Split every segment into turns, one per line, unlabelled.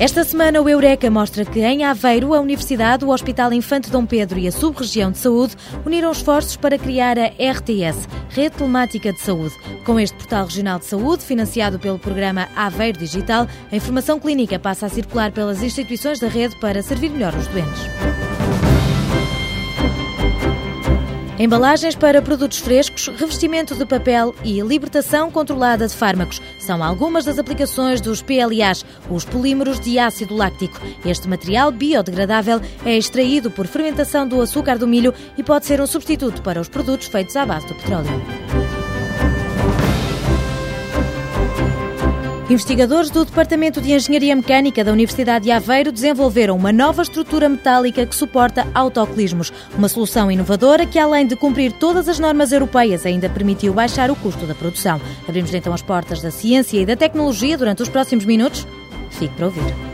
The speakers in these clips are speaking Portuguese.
Esta semana, o Eureka mostra que em Aveiro, a Universidade, o Hospital Infante Dom Pedro e a Sub-Região de Saúde uniram esforços para criar a RTS, Rede Telemática de Saúde. Com este portal regional de saúde, financiado pelo programa Aveiro Digital, a informação clínica passa a circular pelas instituições da rede para servir melhor os doentes. Embalagens para produtos frescos, revestimento de papel e libertação controlada de fármacos são algumas das aplicações dos PLAs, os polímeros de ácido láctico. Este material biodegradável é extraído por fermentação do açúcar do milho e pode ser um substituto para os produtos feitos à base do petróleo. Investigadores do Departamento de Engenharia Mecânica da Universidade de Aveiro desenvolveram uma nova estrutura metálica que suporta autocolismos. Uma solução inovadora que, além de cumprir todas as normas europeias, ainda permitiu baixar o custo da produção. Abrimos então as portas da ciência e da tecnologia durante os próximos minutos. Fique para ouvir.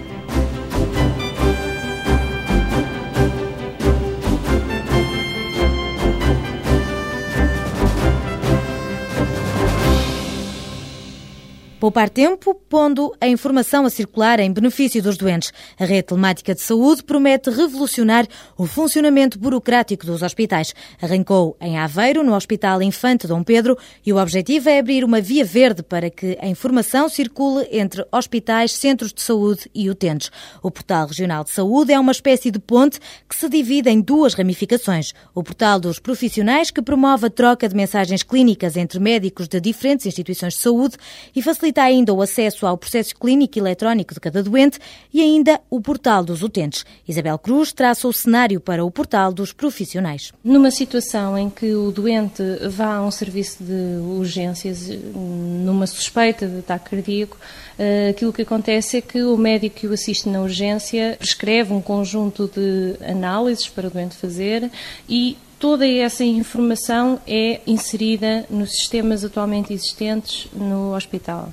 Poupar tempo, pondo a informação a circular em benefício dos doentes. A rede telemática de saúde promete revolucionar o funcionamento burocrático dos hospitais. Arrancou em Aveiro, no Hospital Infante Dom Pedro, e o objetivo é abrir uma via verde para que a informação circule entre hospitais, centros de saúde e utentes. O Portal Regional de Saúde é uma espécie de ponte que se divide em duas ramificações. O Portal dos Profissionais, que promove a troca de mensagens clínicas entre médicos de diferentes instituições de saúde e facilita facilita ainda o acesso ao processo clínico eletrónico de cada doente e ainda o portal dos utentes. Isabel Cruz traça o cenário para o portal dos profissionais.
Numa situação em que o doente vá a um serviço de urgências numa suspeita de ataque cardíaco, eh, aquilo que acontece é que o médico que o assiste na urgência prescreve um conjunto de análises para o doente fazer e Toda essa informação é inserida nos sistemas atualmente existentes no hospital.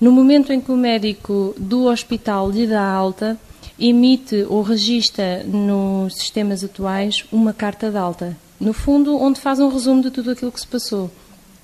No momento em que o médico do hospital lhe dá alta, emite ou registra nos sistemas atuais uma carta de alta. No fundo, onde faz um resumo de tudo aquilo que se passou.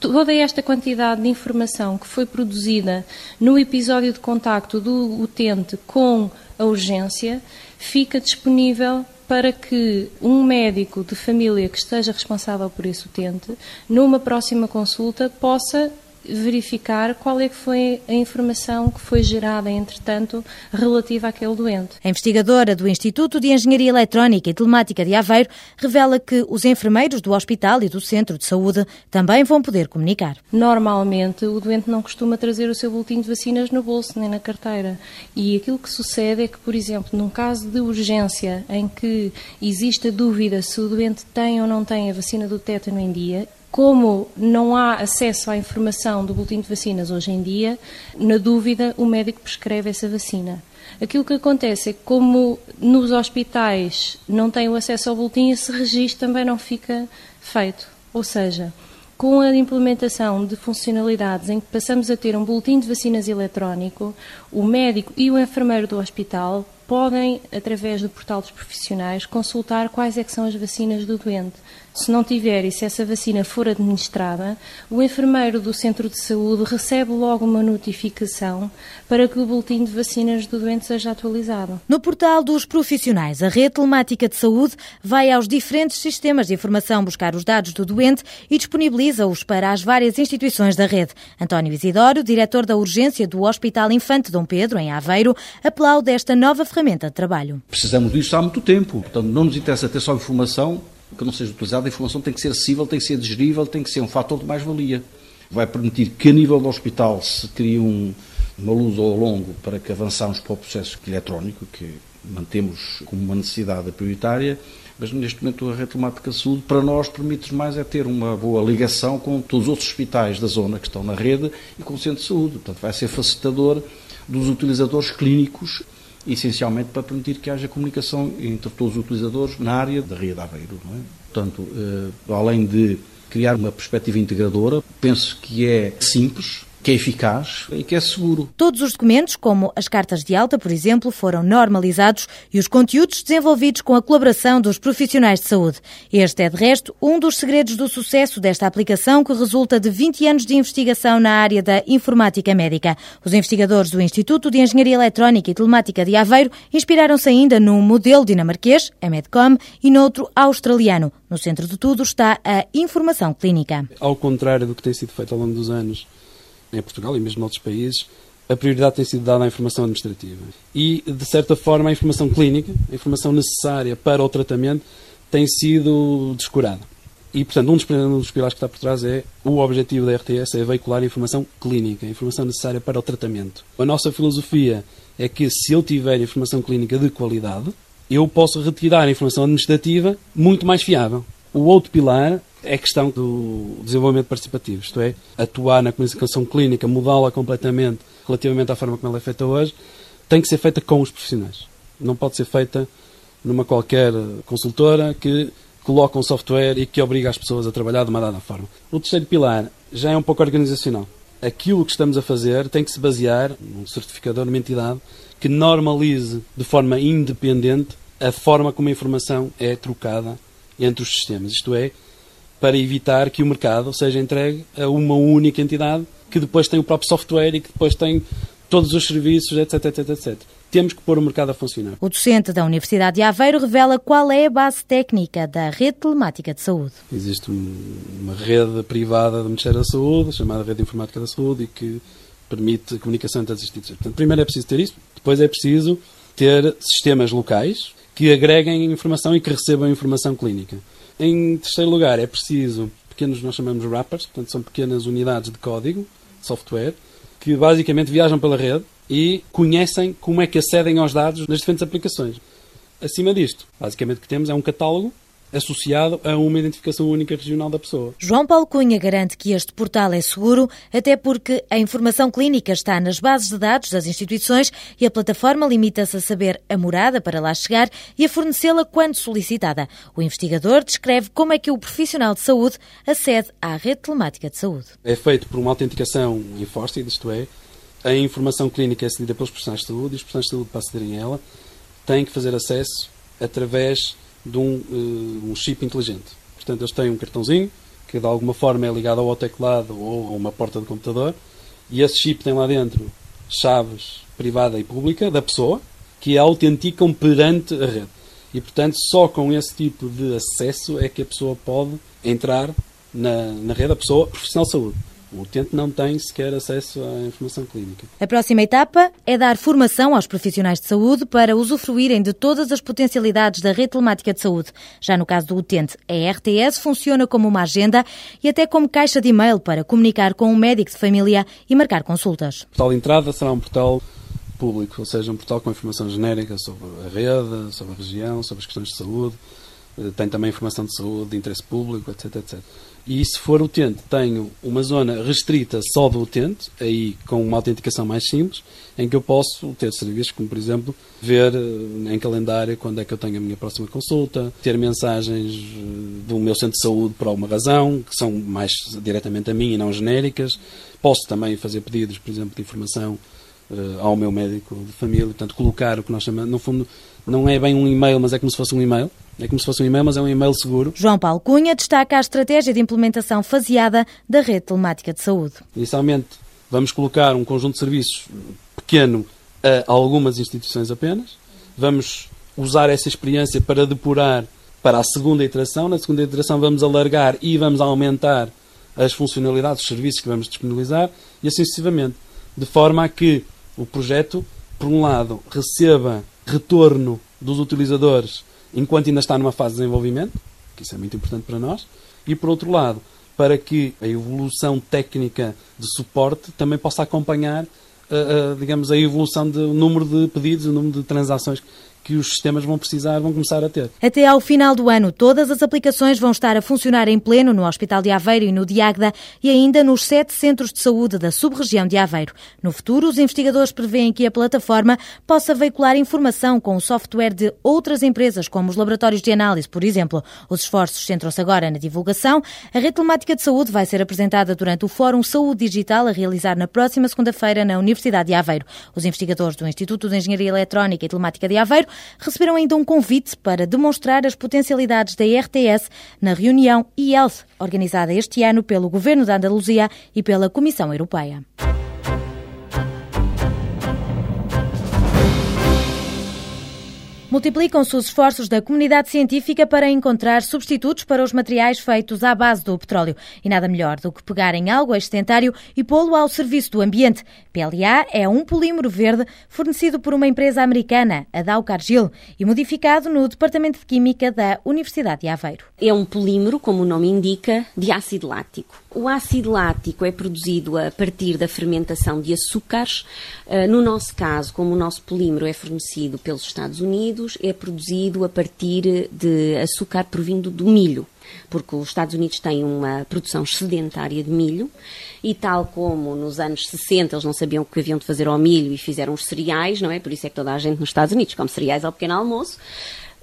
Toda esta quantidade de informação que foi produzida no episódio de contacto do utente com a urgência fica disponível para que um médico de família que esteja responsável por esse utente, numa próxima consulta, possa verificar qual é que foi a informação que foi gerada, entretanto, relativa àquele doente.
A investigadora do Instituto de Engenharia Eletrónica e Telemática de Aveiro revela que os enfermeiros do hospital e do centro de saúde também vão poder comunicar.
Normalmente, o doente não costuma trazer o seu boletim de vacinas no bolso nem na carteira. E aquilo que sucede é que, por exemplo, num caso de urgência em que existe a dúvida se o doente tem ou não tem a vacina do tétano em dia, como não há acesso à informação do boletim de vacinas hoje em dia, na dúvida, o médico prescreve essa vacina. Aquilo que acontece é que, como nos hospitais não têm o acesso ao boletim, esse registro também não fica feito. Ou seja, com a implementação de funcionalidades em que passamos a ter um boletim de vacinas eletrónico, o médico e o enfermeiro do hospital podem, através do portal dos profissionais, consultar quais é são as vacinas do doente. Se não tiver e se essa vacina for administrada, o enfermeiro do centro de saúde recebe logo uma notificação para que o boletim de vacinas do doente seja atualizado.
No portal dos profissionais, a rede telemática de saúde vai aos diferentes sistemas de informação buscar os dados do doente e disponibiliza-os para as várias instituições da rede. António Isidoro, diretor da urgência do Hospital Infante Dom Pedro, em Aveiro, aplaude esta nova ferramenta de trabalho.
Precisamos disso há muito tempo, portanto não nos interessa ter só informação que não seja utilizada, a informação tem que ser acessível, tem que ser digerível, tem que ser um fator de mais-valia. Vai permitir que, a nível do hospital, se crie um, uma luz ao longo para que avançamos para o processo eletrónico, que mantemos como uma necessidade prioritária, mas neste momento a rede telemática de saúde, para nós, permite mais é ter uma boa ligação com todos os outros hospitais da zona que estão na rede e com o centro de saúde. Portanto, vai ser facilitador dos utilizadores clínicos essencialmente para permitir que haja comunicação entre todos os utilizadores na área da Ria de Aveiro. Não é? Portanto, eh, além de criar uma perspectiva integradora, penso que é simples, que é eficaz e que é seguro.
Todos os documentos, como as cartas de alta, por exemplo, foram normalizados e os conteúdos desenvolvidos com a colaboração dos profissionais de saúde. Este é, de resto, um dos segredos do sucesso desta aplicação que resulta de 20 anos de investigação na área da informática médica. Os investigadores do Instituto de Engenharia Eletrónica e Telemática de Aveiro inspiraram-se ainda num modelo dinamarquês, a Medcom, e noutro australiano. No centro de tudo está a informação clínica.
Ao contrário do que tem sido feito ao longo dos anos, em Portugal e mesmo noutros países, a prioridade tem sido dada à informação administrativa. E, de certa forma, a informação clínica, a informação necessária para o tratamento, tem sido descurada. E, portanto, um dos, um dos pilares que está por trás é o objetivo da RTS é veicular a informação clínica, a informação necessária para o tratamento. A nossa filosofia é que, se eu tiver informação clínica de qualidade, eu posso retirar a informação administrativa muito mais fiável. O outro pilar é a questão do desenvolvimento participativo, isto é, atuar na comunicação clínica, mudá-la completamente relativamente à forma como ela é feita hoje, tem que ser feita com os profissionais. Não pode ser feita numa qualquer consultora que coloca um software e que obriga as pessoas a trabalhar de uma dada forma. O terceiro pilar já é um pouco organizacional. Aquilo que estamos a fazer tem que se basear num certificador, numa entidade que normalize de forma independente a forma como a informação é trocada entre os sistemas. Isto é, para evitar que o mercado seja entregue a uma única entidade que depois tem o próprio software e que depois tem todos os serviços, etc, etc, etc. Temos que pôr o mercado a funcionar.
O docente da Universidade de Aveiro revela qual é a base técnica da rede telemática de saúde.
Existe uma rede privada do Ministério da Saúde, chamada Rede Informática da Saúde, e que permite a comunicação entre as instituições. Portanto, primeiro é preciso ter isso, depois é preciso ter sistemas locais que agreguem informação e que recebam informação clínica. Em terceiro lugar, é preciso pequenos, nós chamamos wrappers, portanto, são pequenas unidades de código, software, que basicamente viajam pela rede e conhecem como é que acedem aos dados nas diferentes aplicações. Acima disto, basicamente o que temos é um catálogo associado a uma identificação única regional da pessoa.
João Paulo Cunha garante que este portal é seguro, até porque a informação clínica está nas bases de dados das instituições e a plataforma limita-se a saber a morada para lá chegar e a fornecê-la quando solicitada. O investigador descreve como é que o profissional de saúde acede à rede telemática de saúde.
É feito por uma autenticação enforced, isto é, a informação clínica é cedida pelos profissionais de saúde e os profissionais de saúde, para acederem a ela, têm que fazer acesso através de um, uh, um chip inteligente. Portanto, eles têm um cartãozinho que de alguma forma é ligado ao teclado ou a uma porta de computador e esse chip tem lá dentro chaves privada e pública da pessoa que a autenticam perante a rede. E, portanto, só com esse tipo de acesso é que a pessoa pode entrar na, na rede, a pessoa profissional de saúde. O utente não tem sequer acesso à informação clínica.
A próxima etapa é dar formação aos profissionais de saúde para usufruírem de todas as potencialidades da rede telemática de saúde. Já no caso do utente, a RTS funciona como uma agenda e até como caixa de e-mail para comunicar com um médico de família e marcar consultas.
O portal de entrada será um portal público, ou seja, um portal com informação genérica sobre a rede, sobre a região, sobre as questões de saúde. Eh, tem também informação de saúde, de interesse público, etc, etc. E se for utente, tenho uma zona restrita só do utente, aí com uma autenticação mais simples, em que eu posso ter serviços como, por exemplo, ver eh, em calendário quando é que eu tenho a minha próxima consulta, ter mensagens eh, do meu centro de saúde por alguma razão, que são mais diretamente a mim e não genéricas. Posso também fazer pedidos, por exemplo, de informação uh, ao meu médico de família, portanto, colocar o que nós chamamos, no fundo, não é bem um e-mail, mas é como se fosse um e-mail é como se fosse um e-mail, mas é um e-mail seguro.
João Paulo Cunha destaca a estratégia de implementação faseada da rede telemática de saúde.
Inicialmente, vamos colocar um conjunto de serviços pequeno a algumas instituições apenas. Vamos usar essa experiência para depurar para a segunda iteração. Na segunda iteração, vamos alargar e vamos aumentar as funcionalidades, os serviços que vamos disponibilizar e assim sucessivamente. De forma a que o projeto, por um lado, receba retorno dos utilizadores enquanto ainda está numa fase de desenvolvimento, que isso é muito importante para nós, e por outro lado, para que a evolução técnica de suporte também possa acompanhar, uh, uh, digamos, a evolução do número de pedidos, o número de transações que os sistemas vão precisar, vão começar a ter.
Até ao final do ano, todas as aplicações vão estar a funcionar em pleno no Hospital de Aveiro e no Diagda e ainda nos sete centros de saúde da sub-região de Aveiro. No futuro, os investigadores prevêem que a plataforma possa veicular informação com o software de outras empresas, como os laboratórios de análise, por exemplo. Os esforços centram-se agora na divulgação. A rede telemática de saúde vai ser apresentada durante o Fórum Saúde Digital a realizar na próxima segunda-feira na Universidade de Aveiro. Os investigadores do Instituto de Engenharia Eletrónica e Telemática de Aveiro receberam ainda um convite para demonstrar as potencialidades da RTS na reunião e-Health, organizada este ano pelo Governo da Andaluzia e pela Comissão Europeia. Multiplicam-se os esforços da comunidade científica para encontrar substitutos para os materiais feitos à base do petróleo. E nada melhor do que pegar em algo extentário e pô-lo ao serviço do ambiente. PLA é um polímero verde fornecido por uma empresa americana, a Dow Cargill, e modificado no Departamento de Química da Universidade de Aveiro.
É um polímero, como o nome indica, de ácido lático. O ácido lático é produzido a partir da fermentação de açúcares. Ah, no nosso caso, como o nosso polímero é fornecido pelos Estados Unidos, é produzido a partir de açúcar provindo do milho porque os Estados Unidos têm uma produção sedentária de milho e tal como nos anos 60 eles não sabiam o que haviam de fazer ao milho e fizeram os cereais, não é? Por isso é que toda a gente nos Estados Unidos come cereais ao pequeno almoço.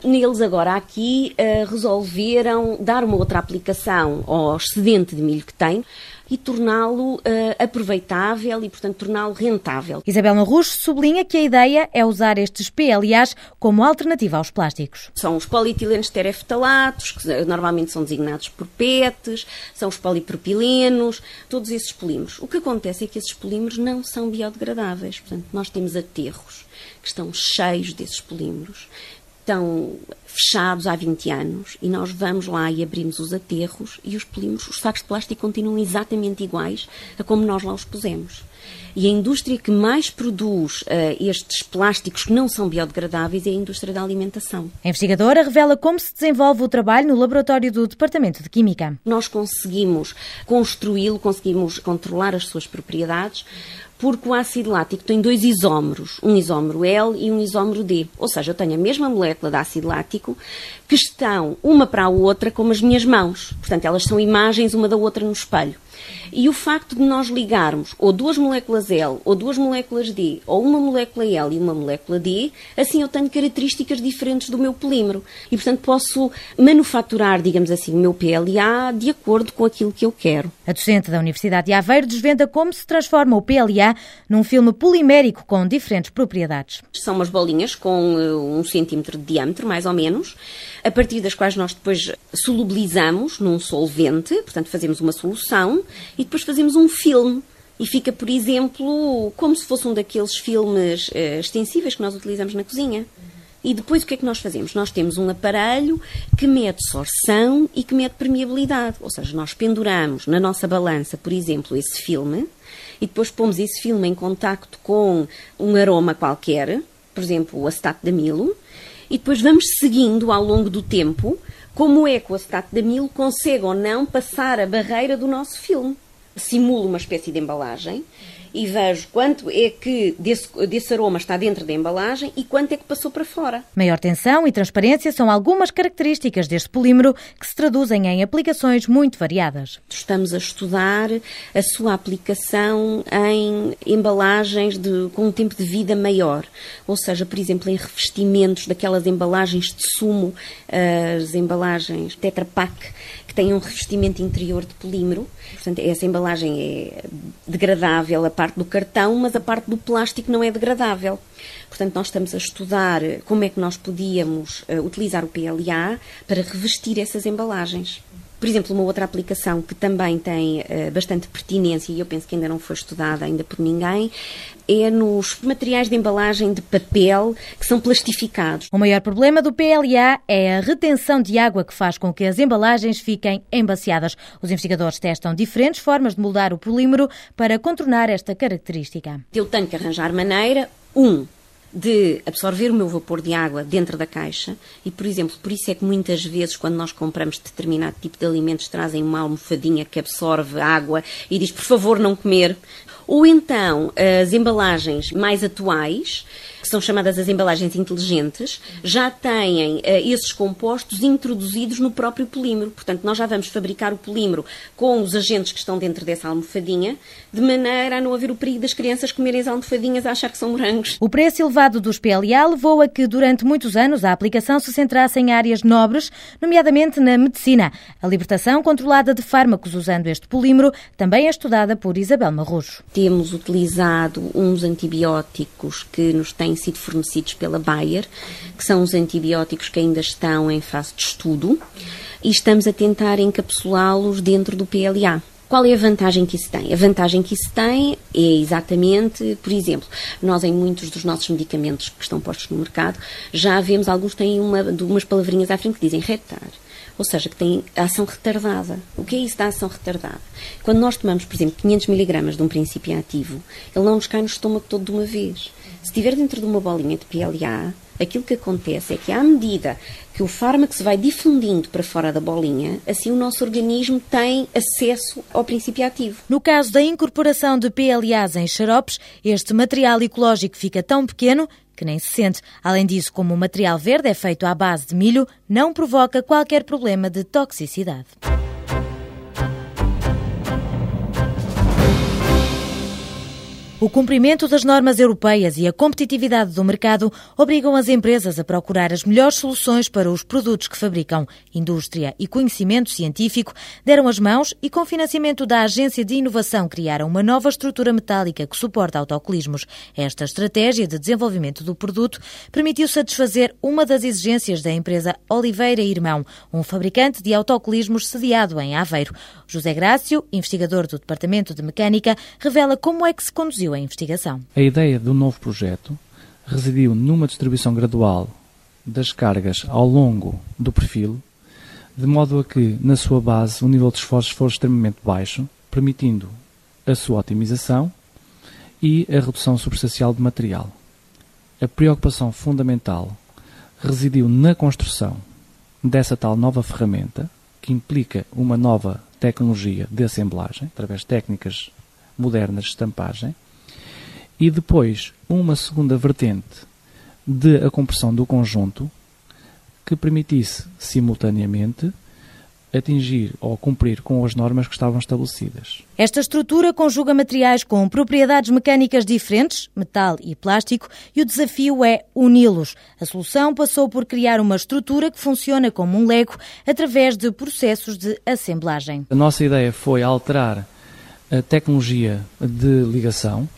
Neles agora aqui uh, resolveram dar uma outra aplicação ao excedente de milho que têm e torná-lo uh, aproveitável e, portanto, torná-lo rentável.
Isabel Marrucho sublinha que a ideia é usar estes PLAs como alternativa aos plásticos.
São os polietilenos tereftalatos, que normalmente são designados por PETs, são os polipropilenos, todos esses polímeros. O que acontece é que esses polímeros não são biodegradáveis. Portanto, nós temos aterros que estão cheios desses polímeros estão fechados há 20 anos e nós vamos lá e abrimos os aterros e os polímeros, os sacos de plástico continuam exatamente iguais a como nós lá os pusemos. E a indústria que mais produz uh, estes plásticos que não são biodegradáveis é a indústria da alimentação.
A investigadora revela como se desenvolve o trabalho no laboratório do Departamento de Química.
Nós conseguimos construí-lo, conseguimos controlar as suas propriedades, porque o ácido lático tem dois isómeros, um isómero L e um isómero D. Ou seja, eu tenho a mesma molécula de ácido lático que estão uma para a outra como as minhas mãos. Portanto, elas são imagens uma da outra no espelho. E o facto de nós ligarmos ou duas moléculas L ou duas moléculas D, ou uma molécula L e uma molécula D, assim eu tenho características diferentes do meu polímero. E, portanto, posso manufaturar, digamos assim, o meu PLA de acordo com aquilo que eu quero.
A docente da Universidade de Aveiro desvenda como se transforma o PLA num filme polimérico com diferentes propriedades.
São umas bolinhas com uh, um centímetro de diâmetro, mais ou menos, a partir das quais nós depois solubilizamos num solvente, portanto, fazemos uma solução e depois fazemos um filme. E fica, por exemplo, como se fosse um daqueles filmes uh, extensíveis que nós utilizamos na cozinha. E depois o que é que nós fazemos? Nós temos um aparelho que mede sorção e que mede permeabilidade. Ou seja, nós penduramos na nossa balança, por exemplo, esse filme e depois pomos esse filme em contacto com um aroma qualquer, por exemplo, o acetato de amilo, e depois vamos seguindo ao longo do tempo como é que o acetato de amilo consegue ou não passar a barreira do nosso filme. Simula uma espécie de embalagem e vejo quanto é que desse, desse, aroma está dentro da embalagem e quanto é que passou para fora.
Maior tensão e transparência são algumas características deste polímero que se traduzem em aplicações muito variadas.
Estamos a estudar a sua aplicação em embalagens de, com um tempo de vida maior, ou seja, por exemplo, em revestimentos daquelas embalagens de sumo, as embalagens Tetra Pak, que têm um revestimento interior de polímero. Portanto, essa embalagem é degradável, a parte do cartão, mas a parte do plástico não é degradável. Portanto, nós estamos a estudar como é que nós podíamos uh, utilizar o PLA para revestir essas embalagens. Por exemplo, uma outra aplicação que também tem uh, bastante pertinência e eu penso que ainda não foi estudada ainda por ninguém é nos materiais de embalagem de papel que são plastificados.
O maior problema do PLA é a retenção de água que faz com que as embalagens fiquem embaciadas. Os investigadores testam diferentes formas de moldar o polímero para contornar esta característica.
Eu tenho que arranjar maneira, um, de absorver o meu vapor de água dentro da caixa e, por exemplo, por isso é que muitas vezes quando nós compramos determinado tipo de alimentos trazem uma almofadinha que absorve água e diz, por favor, não comer. Ou então as embalagens mais atuais, que são chamadas as embalagens inteligentes, já têm uh, esses compostos introduzidos no próprio polímero. Portanto, nós já vamos fabricar o polímero com os agentes que estão dentro dessa almofadinha, de maneira a não haver o perigo das crianças comerem as almofadinhas a achar que são morangos.
O preço elevado dos PLA levou a que, durante muitos anos, a aplicação se centrasse em áreas nobres, nomeadamente na medicina. A libertação controlada de fármacos usando este polímero também é estudada por Isabel Marrojo.
Temos utilizado uns antibióticos que nos têm sido fornecidos pela Bayer, que são os antibióticos que ainda estão em fase de estudo, e estamos a tentar encapsulá-los dentro do PLA. Qual é a vantagem que isso tem? A vantagem que isso tem é exatamente, por exemplo, nós em muitos dos nossos medicamentos que estão postos no mercado, já vemos alguns têm uma, umas palavrinhas à frente que dizem retar ou seja, que têm ação retardada. O que é isso da ação retardada? Quando nós tomamos, por exemplo, 500 miligramas de um princípio ativo, ele não nos cai no estômago todo de uma vez. Se estiver dentro de uma bolinha de PLA, aquilo que acontece é que, à medida que o fármaco se vai difundindo para fora da bolinha, assim o nosso organismo tem acesso ao princípio ativo.
No caso da incorporação de PLAs em xaropes, este material ecológico fica tão pequeno que nem se sente. Além disso, como o material verde é feito à base de milho, não provoca qualquer problema de toxicidade. O cumprimento das normas europeias e a competitividade do mercado obrigam as empresas a procurar as melhores soluções para os produtos que fabricam. Indústria e conhecimento científico deram as mãos e, com financiamento da Agência de Inovação, criaram uma nova estrutura metálica que suporta autocolismos. Esta estratégia de desenvolvimento do produto permitiu satisfazer uma das exigências da empresa Oliveira Irmão, um fabricante de autocolismos sediado em Aveiro. José Grácio, investigador do Departamento de Mecânica, revela como é que se conduziu a investigação.
A ideia do novo projeto residiu numa distribuição gradual das cargas ao longo do perfil, de modo a que, na sua base, o nível de esforços for extremamente baixo, permitindo a sua otimização e a redução substancial de material. A preocupação fundamental residiu na construção dessa tal nova ferramenta, que implica uma nova tecnologia de assemblagem, através de técnicas modernas de estampagem, e depois uma segunda vertente de a compressão do conjunto que permitisse simultaneamente atingir ou cumprir com as normas que estavam estabelecidas.
Esta estrutura conjuga materiais com propriedades mecânicas diferentes, metal e plástico, e o desafio é uni-los. A solução passou por criar uma estrutura que funciona como um lego através de processos de assemblagem.
A nossa ideia foi alterar a tecnologia de ligação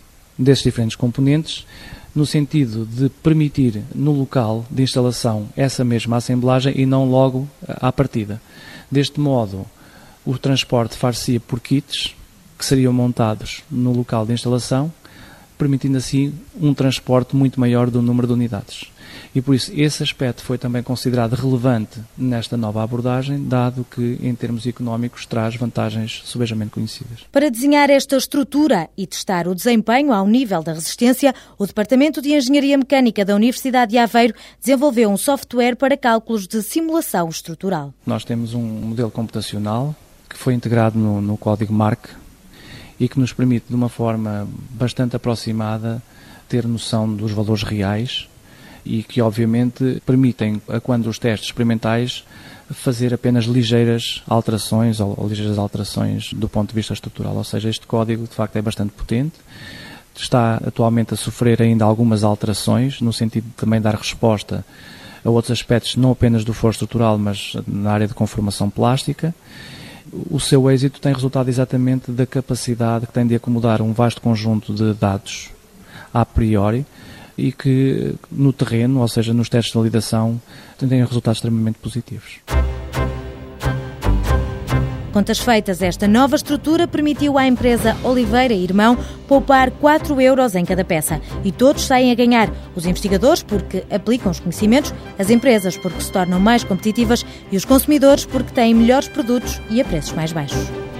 desses diferentes componentes, no sentido de permitir no local de instalação essa mesma assemblagem e não logo à partida. Deste modo, o transporte far-se por kits que seriam montados no local de instalação, permitindo assim um transporte muito maior do número de unidades. E por isso esse aspecto foi também considerado relevante nesta nova abordagem, dado que, em termos económicos, traz vantagens subejamente conhecidas.
Para desenhar esta estrutura e testar o desempenho ao nível da resistência, o Departamento de Engenharia Mecânica da Universidade de Aveiro desenvolveu um software para cálculos de simulação estrutural.
Nós temos um modelo computacional que foi integrado no, no código MARC e que nos permite, de uma forma bastante aproximada, ter noção dos valores reais e que obviamente permitem, a quando os testes experimentais, fazer apenas ligeiras alterações ou, ou ligeiras alterações do ponto de vista estrutural. Ou seja, este código de facto é bastante potente está atualmente a sofrer ainda algumas alterações, no sentido de também dar resposta a outros aspectos, não apenas do foro estrutural, mas na área de conformação plástica. O seu êxito tem resultado exatamente da capacidade que tem de acomodar um vasto conjunto de dados a priori, e que no terreno, ou seja, nos testes de validação, têm resultados extremamente positivos.
Contas feitas, esta nova estrutura permitiu à empresa Oliveira e Irmão poupar 4 euros em cada peça. E todos saem a ganhar. Os investigadores porque aplicam os conhecimentos, as empresas porque se tornam mais competitivas e os consumidores porque têm melhores produtos e a preços mais baixos.